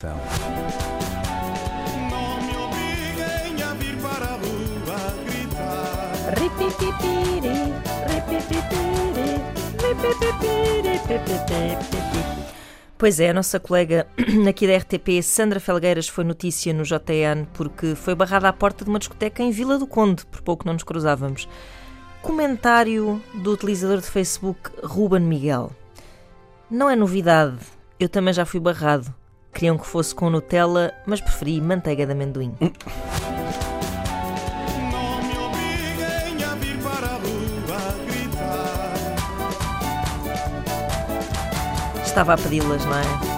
Então. Não me obriguem a vir para a rua gritar. Ripipipiri, ripipipiri, ripipipiri. Pois é, a nossa colega aqui da RTP, Sandra Felgueiras, foi notícia no JN porque foi barrada à porta de uma discoteca em Vila do Conde, por pouco não nos cruzávamos. Comentário do utilizador de Facebook Ruben Miguel. Não é novidade, eu também já fui barrado. Queriam que fosse com Nutella, mas preferi manteiga de amendoim. Estava a pedi-las, não é?